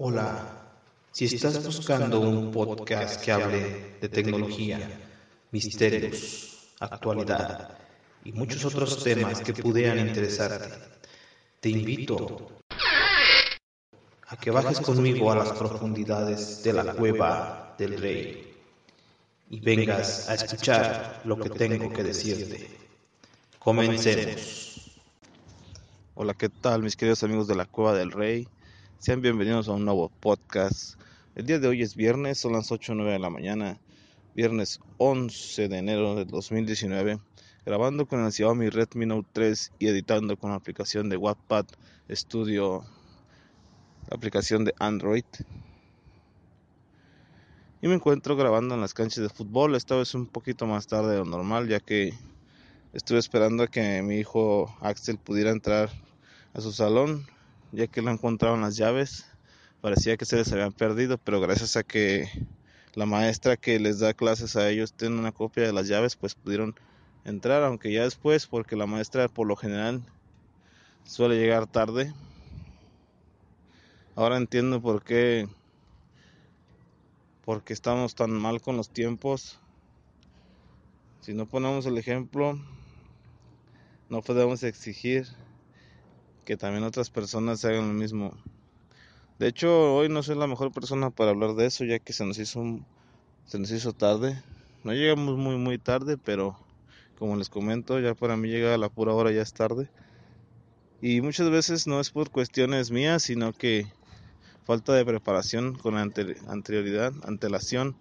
Hola, si estás buscando un podcast que hable de tecnología, misterios, actualidad y muchos otros temas que pudieran interesarte, te invito a que bajes conmigo a las profundidades de la cueva del rey y vengas a escuchar lo que tengo que decirte. Comencemos. Hola, ¿qué tal mis queridos amigos de la Cueva del Rey? Sean bienvenidos a un nuevo podcast. El día de hoy es viernes, son las 8 o 9 de la mañana, viernes 11 de enero del 2019, grabando con el Xiaomi Redmi Note 3 y editando con la aplicación de Wattpad Studio, la aplicación de Android. Y me encuentro grabando en las canchas de fútbol, esta vez un poquito más tarde de lo normal, ya que estuve esperando a que mi hijo Axel pudiera entrar a su salón ya que lo encontraron las llaves. Parecía que se les habían perdido, pero gracias a que la maestra que les da clases a ellos tiene una copia de las llaves, pues pudieron entrar, aunque ya después, porque la maestra por lo general suele llegar tarde. Ahora entiendo por qué porque estamos tan mal con los tiempos. Si no ponemos el ejemplo, no podemos exigir que también otras personas hagan lo mismo. De hecho, hoy no soy la mejor persona para hablar de eso, ya que se nos hizo se nos hizo tarde. No llegamos muy muy tarde, pero como les comento, ya para mí llega la pura hora ya es tarde. Y muchas veces no es por cuestiones mías, sino que falta de preparación con anterioridad, antelación,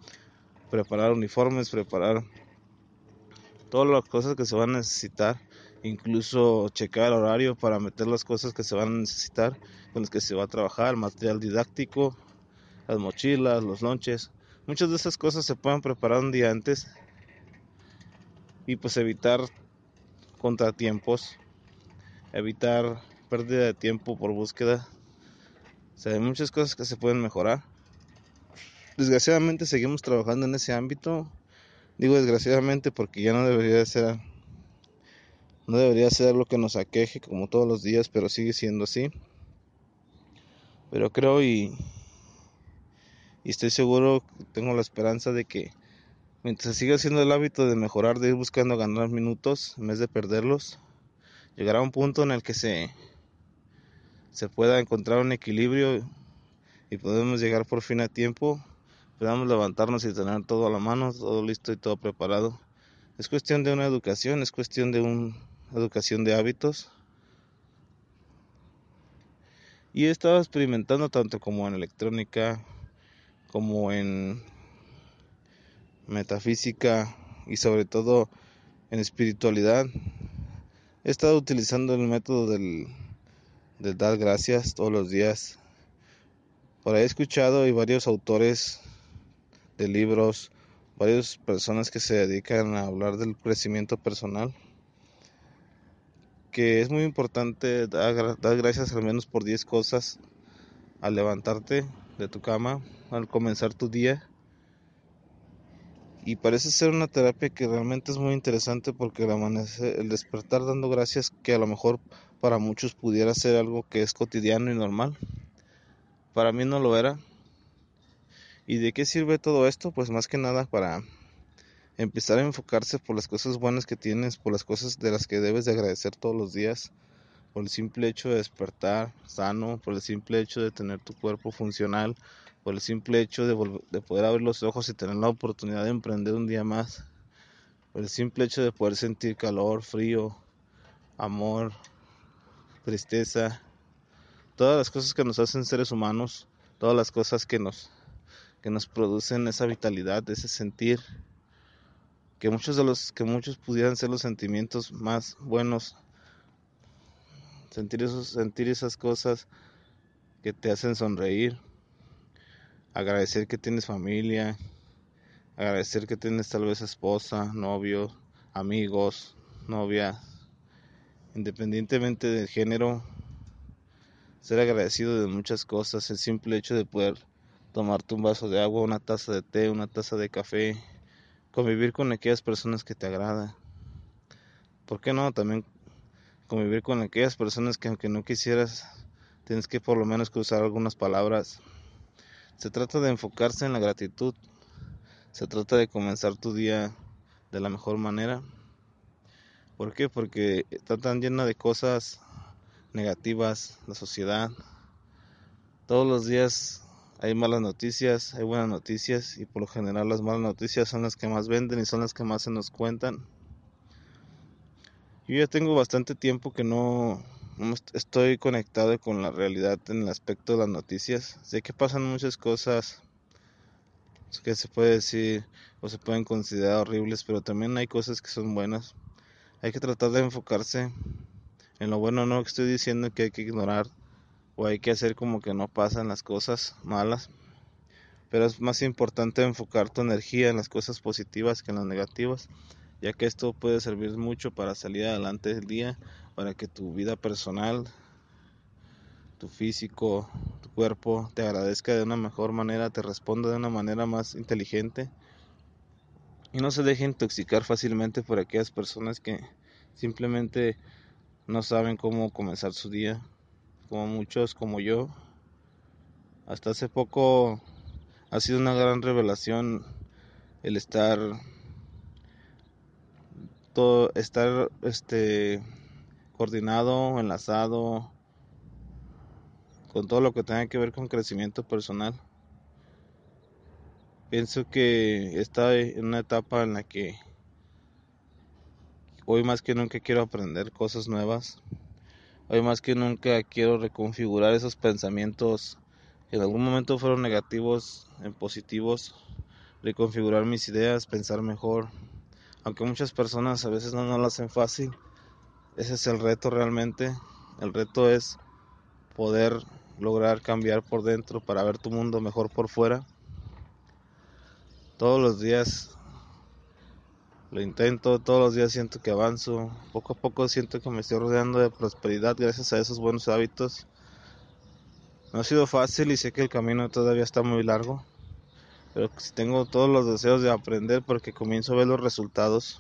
preparar uniformes, preparar todas las cosas que se van a necesitar incluso checar el horario para meter las cosas que se van a necesitar, con las que se va a trabajar, material didáctico, las mochilas, los lonches. Muchas de esas cosas se pueden preparar un día antes y pues evitar contratiempos, evitar pérdida de tiempo por búsqueda. O sea, hay muchas cosas que se pueden mejorar. Desgraciadamente seguimos trabajando en ese ámbito. Digo desgraciadamente porque ya no debería de ser no debería ser lo que nos aqueje como todos los días, pero sigue siendo así. Pero creo y, y estoy seguro, tengo la esperanza de que mientras siga siendo el hábito de mejorar, de ir buscando ganar minutos en vez de perderlos, llegará un punto en el que se, se pueda encontrar un equilibrio y podemos llegar por fin a tiempo, podamos levantarnos y tener todo a la mano, todo listo y todo preparado. Es cuestión de una educación, es cuestión de un educación de hábitos. Y he estado experimentando tanto como en electrónica, como en metafísica y sobre todo en espiritualidad. He estado utilizando el método del, del dar gracias todos los días. Por ahí he escuchado y varios autores de libros, varias personas que se dedican a hablar del crecimiento personal que es muy importante dar, gracias al menos por 10 cosas al levantarte de tu cama, al comenzar tu día. Y parece ser una terapia que realmente es muy interesante porque el, amanecer, el despertar dando gracias, que a lo mejor para muchos pudiera ser algo que es cotidiano y normal, para mí no lo era. ¿Y de qué sirve todo esto? Pues más que nada para empezar a enfocarse por las cosas buenas que tienes, por las cosas de las que debes de agradecer todos los días, por el simple hecho de despertar sano, por el simple hecho de tener tu cuerpo funcional, por el simple hecho de, de poder abrir los ojos y tener la oportunidad de emprender un día más, por el simple hecho de poder sentir calor, frío, amor, tristeza, todas las cosas que nos hacen seres humanos, todas las cosas que nos que nos producen esa vitalidad, ese sentir que muchos de los que muchos pudieran ser los sentimientos más buenos. Sentir esos sentir esas cosas que te hacen sonreír. Agradecer que tienes familia. Agradecer que tienes tal vez esposa, novio, amigos, novia, independientemente del género, ser agradecido de muchas cosas, el simple hecho de poder tomarte un vaso de agua, una taza de té, una taza de café, convivir con aquellas personas que te agradan. ¿Por qué no? También convivir con aquellas personas que aunque no quisieras, tienes que por lo menos cruzar algunas palabras. Se trata de enfocarse en la gratitud. Se trata de comenzar tu día de la mejor manera. ¿Por qué? Porque está tan llena de cosas negativas la sociedad. Todos los días hay malas noticias, hay buenas noticias y por lo general las malas noticias son las que más venden y son las que más se nos cuentan. Yo ya tengo bastante tiempo que no, estoy conectado con la realidad en el aspecto de las noticias. Sé que pasan muchas cosas que se puede decir o se pueden considerar horribles, pero también hay cosas que son buenas. Hay que tratar de enfocarse en lo bueno, no estoy diciendo que hay que ignorar o hay que hacer como que no pasan las cosas malas, pero es más importante enfocar tu energía en las cosas positivas que en las negativas ya que esto puede servir mucho para salir adelante del día, para que tu vida personal, tu físico, tu cuerpo te agradezca de una mejor manera, te responda de una manera más inteligente y no se deje intoxicar fácilmente por aquellas personas que simplemente no saben cómo comenzar su día, como muchos como yo. Hasta hace poco ha sido una gran revelación el estar estar este coordinado, enlazado con todo lo que tenga que ver con crecimiento personal. Pienso que está en una etapa en la que hoy más que nunca quiero aprender cosas nuevas. Hoy más que nunca quiero reconfigurar esos pensamientos que en algún momento fueron negativos en positivos, reconfigurar mis ideas, pensar mejor, aunque muchas personas a veces no, lo hacen fácil, ese es el reto realmente. El reto es poder lograr cambiar por dentro para ver tu mundo mejor por fuera. Todos los días lo intento, todos los días siento que avanzo, poco a poco siento que me estoy rodeando de prosperidad gracias a esos buenos hábitos. No ha sido fácil y sé que el camino todavía está muy largo, pero tengo todos los deseos de aprender porque comienzo a ver los resultados,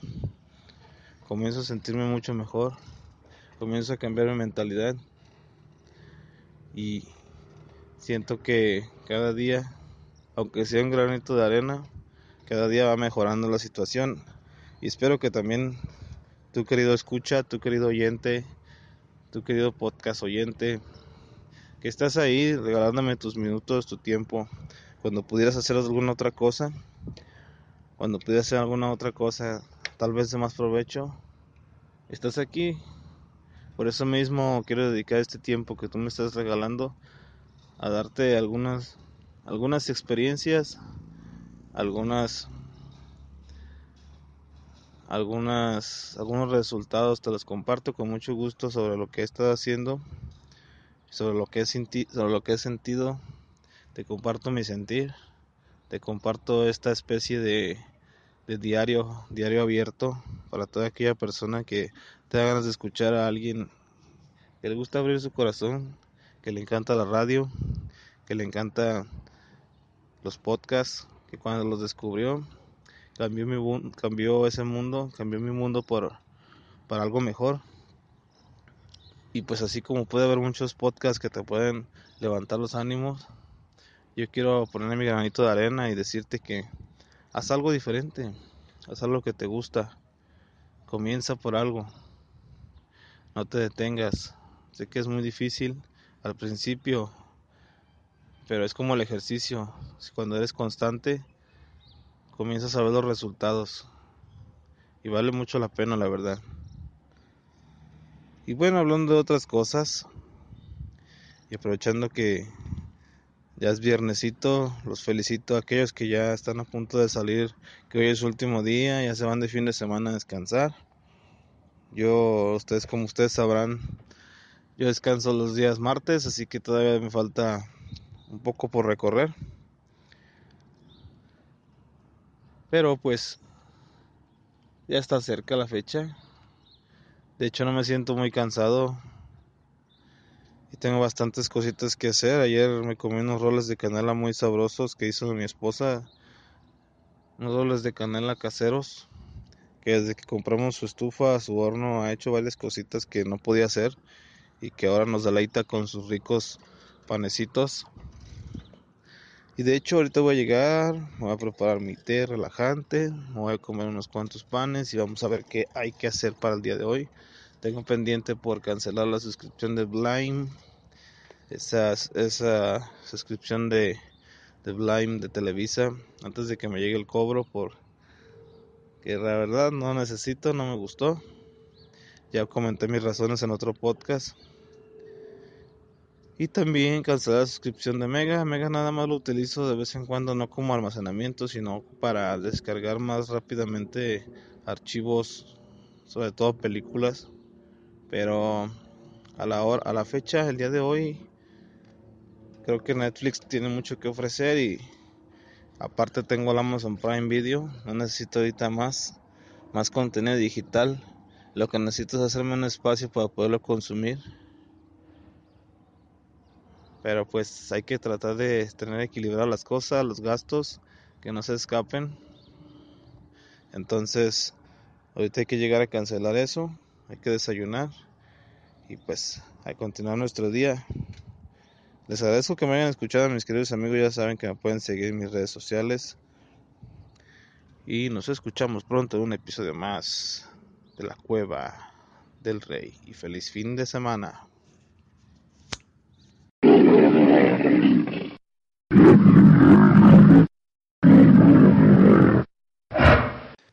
comienzo a sentirme mucho mejor, comienzo a cambiar mi mentalidad y siento que cada día, aunque sea un granito de arena, cada día va mejorando la situación y espero que también tu querido escucha, tu querido oyente, tu querido podcast oyente, que estás ahí regalándome tus minutos, tu tiempo cuando pudieras hacer alguna otra cosa, cuando pudieras hacer alguna otra cosa tal vez de más provecho, estás aquí. Por eso mismo quiero dedicar este tiempo que tú me estás regalando a darte algunas algunas experiencias, algunas algunas algunos resultados te los comparto con mucho gusto sobre lo que he estado haciendo, sobre lo que he sobre lo que he sentido. Te comparto mi sentir, te comparto esta especie de, diario, diario abierto para toda aquella persona que tenga ganas de escuchar a alguien que le gusta abrir su corazón, que le encanta la radio, que le encanta los podcasts, que cuando los descubrió cambió mi cambió ese mundo, cambió mi mundo por para algo mejor. Y pues así como puede haber muchos podcasts que te pueden levantar los ánimos, yo quiero poner mi granito de arena y decirte que haz algo diferente, haz algo que te gusta, comienza por algo, no te detengas, sé que es muy difícil al principio, pero es como el ejercicio, cuando eres constante, comienzas a ver los resultados y vale mucho la pena, la verdad. Y bueno, hablando de otras cosas y aprovechando que ya es viernesito, los felicito a aquellos que ya están a punto de salir, que hoy es su último día, ya se van de fin de semana a descansar. Yo, ustedes como ustedes sabrán, yo descanso los días martes, así que todavía me falta un poco por recorrer. Pero pues ya está cerca la fecha. De hecho no me siento muy cansado. Y tengo bastantes cositas que hacer. Ayer me comí unos roles de canela muy sabrosos que hizo mi esposa. Unos roles de canela caseros. Que desde que compramos su estufa, su horno, ha hecho varias cositas que no podía hacer. Y que ahora nos deleita con sus ricos panecitos. Y de hecho ahorita voy a llegar, voy a preparar mi té relajante, voy a comer unos cuantos panes y vamos a ver qué hay que hacer para el día de hoy. Tengo pendiente por cancelar la suscripción de Blime, esa, esa suscripción de, de Blime de Televisa, antes de que me llegue el cobro por que la verdad no necesito, no me gustó. Ya comenté mis razones en otro podcast. Y también cancelar la suscripción de Mega. Mega nada más lo utilizo de vez en cuando, no como almacenamiento, sino para descargar más rápidamente archivos, sobre todo películas. Pero a la hora, a la fecha, el día de hoy, creo que Netflix tiene mucho que ofrecer y aparte tengo el Amazon Prime Video. No necesito ahorita más, más contenido digital. Lo que necesito es hacerme un espacio para poderlo consumir pero pues hay que tratar de tener equilibradas las cosas, los gastos, que no se escapen. Entonces, ahorita hay que llegar a cancelar eso, hay que desayunar y pues a continuar nuestro día. Les agradezco que me hayan escuchado, mis queridos amigos, ya saben que me pueden seguir en mis redes sociales. Y nos escuchamos pronto en un episodio más de la cueva del rey. Y feliz fin de semana.